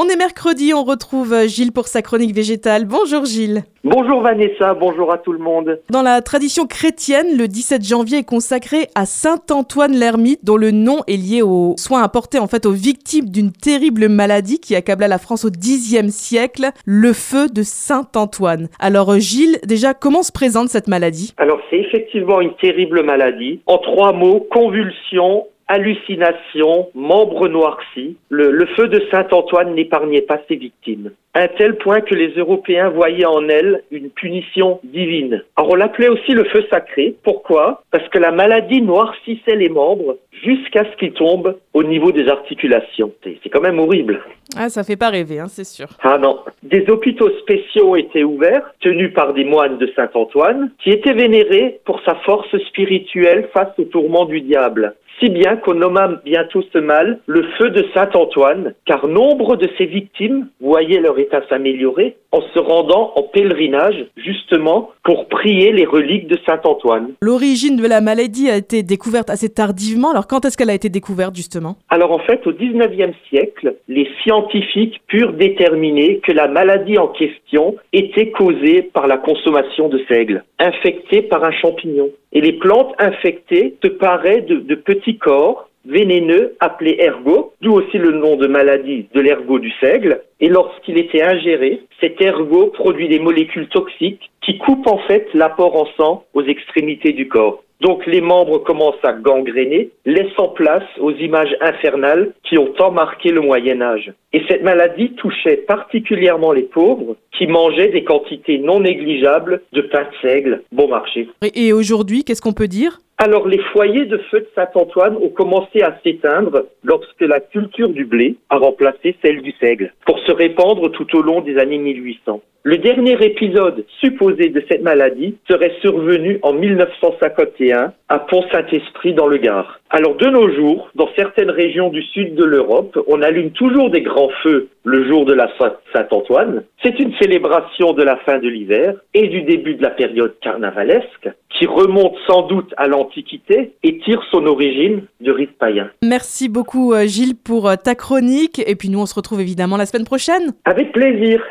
On est mercredi, on retrouve euh, Gilles pour sa chronique végétale. Bonjour Gilles. Bonjour Vanessa, bonjour à tout le monde. Dans la tradition chrétienne, le 17 janvier est consacré à Saint Antoine l'ermite, dont le nom est lié aux soins apportés en fait aux victimes d'une terrible maladie qui accabla la France au Xe siècle, le feu de Saint Antoine. Alors Gilles, déjà comment se présente cette maladie? Alors c'est effectivement une terrible maladie. En trois mots, convulsion, hallucination, membres noircis, le, feu de Saint-Antoine n'épargnait pas ses victimes. À un tel point que les Européens voyaient en elle une punition divine. Alors on l'appelait aussi le feu sacré. Pourquoi? Parce que la maladie noircissait les membres jusqu'à ce qu'ils tombent au niveau des articulations. C'est quand même horrible. Ah, ça fait pas rêver, hein, c'est sûr. Ah non. Des hôpitaux spéciaux étaient ouverts, tenus par des moines de Saint-Antoine, qui étaient vénérés pour sa force spirituelle face aux tourments du diable si bien qu'on nomma bientôt ce mal le feu de Saint-Antoine, car nombre de ses victimes voyaient leur état s'améliorer en se rendant en pèlerinage, justement, pour prier les reliques de Saint-Antoine. L'origine de la maladie a été découverte assez tardivement, alors quand est-ce qu'elle a été découverte, justement? Alors en fait, au 19e siècle, les scientifiques purent déterminer que la maladie en question était causée par la consommation de seigle, infectée par un champignon. Et les plantes infectées se paraient de, petits corps vénéneux appelés ergots, d'où aussi le nom de maladie de l'ergot du seigle. Et lorsqu'il était ingéré, cet ergot produit des molécules toxiques qui coupent en fait l'apport en sang aux extrémités du corps. Donc les membres commencent à gangréner, laissant place aux images infernales qui ont tant marqué le Moyen Âge. Et cette maladie touchait particulièrement les pauvres qui mangeaient des quantités non négligeables de pain de seigle bon marché. Et aujourd'hui, qu'est-ce qu'on peut dire? Alors les foyers de feu de Saint-Antoine ont commencé à s'éteindre lorsque la culture du blé a remplacé celle du seigle, pour se répandre tout au long des années 1800. Le dernier épisode supposé de cette maladie serait survenu en 1951 à Pont-Saint-Esprit dans le Gard. Alors de nos jours, dans certaines régions du sud de l'Europe, on allume toujours des grands feux le jour de la Saint-Antoine. C'est une célébration de la fin de l'hiver et du début de la période carnavalesque qui remonte sans doute à l'Antiquité et tire son origine de rites païens. Merci beaucoup euh, Gilles pour euh, ta chronique et puis nous on se retrouve évidemment la semaine prochaine. Avec plaisir.